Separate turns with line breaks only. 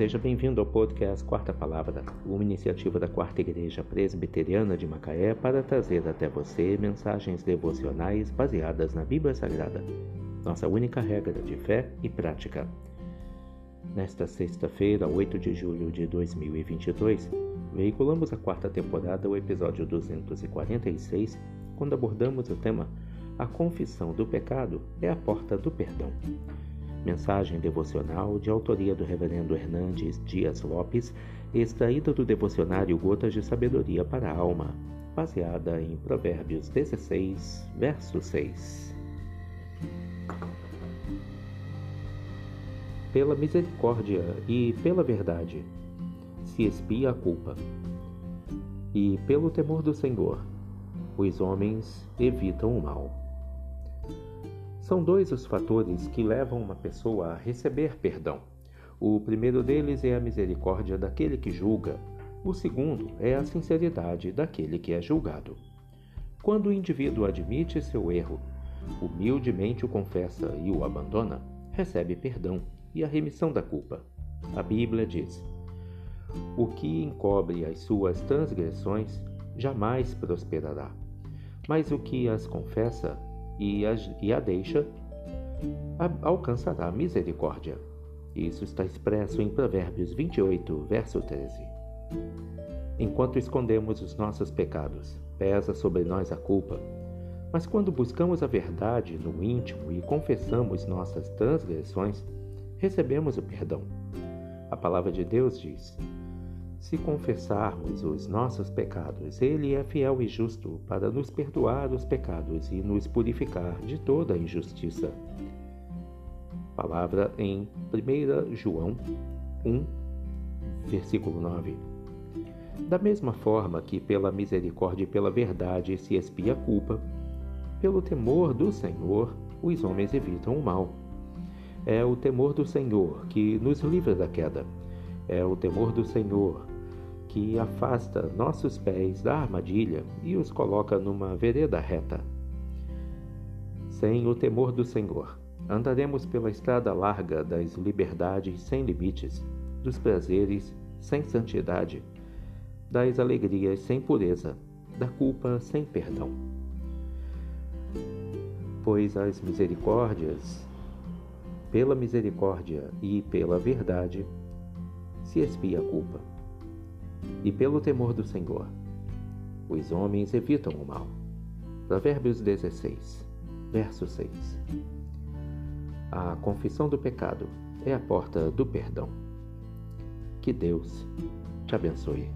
Seja bem-vindo ao podcast Quarta Palavra, uma iniciativa da Quarta Igreja Presbiteriana de Macaé para trazer até você mensagens devocionais baseadas na Bíblia Sagrada, nossa única regra de fé e prática. Nesta sexta-feira, 8 de julho de 2022, veiculamos a quarta temporada, o episódio 246, quando abordamos o tema A confissão do pecado é a porta do perdão. Mensagem devocional de autoria do Reverendo Hernandes Dias Lopes, extraída do devocionário Gotas de Sabedoria para a Alma, baseada em Provérbios 16, verso 6. Pela misericórdia e pela verdade se expia a culpa, e pelo temor do Senhor os homens evitam o mal. São dois os fatores que levam uma pessoa a receber perdão. O primeiro deles é a misericórdia daquele que julga, o segundo é a sinceridade daquele que é julgado. Quando o indivíduo admite seu erro, humildemente o confessa e o abandona, recebe perdão e a remissão da culpa. A Bíblia diz: O que encobre as suas transgressões jamais prosperará, mas o que as confessa e a, e a deixa, a, alcançará misericórdia. Isso está expresso em Provérbios 28, verso 13. Enquanto escondemos os nossos pecados, pesa sobre nós a culpa. Mas quando buscamos a verdade no íntimo e confessamos nossas transgressões, recebemos o perdão. A palavra de Deus diz: se confessarmos os nossos pecados, Ele é fiel e justo para nos perdoar os pecados e nos purificar de toda injustiça. Palavra em 1 João 1, versículo 9. Da mesma forma que pela misericórdia e pela verdade se expia a culpa, pelo temor do Senhor os homens evitam o mal. É o temor do Senhor que nos livra da queda. É o temor do Senhor que afasta nossos pés da armadilha e os coloca numa vereda reta. Sem o temor do Senhor, andaremos pela estrada larga das liberdades sem limites, dos prazeres sem santidade, das alegrias sem pureza, da culpa sem perdão. Pois as misericórdias, pela misericórdia e pela verdade, se expia a culpa e pelo temor do Senhor. Os homens evitam o mal. Provérbios 16, verso 6. A confissão do pecado é a porta do perdão. Que Deus te abençoe.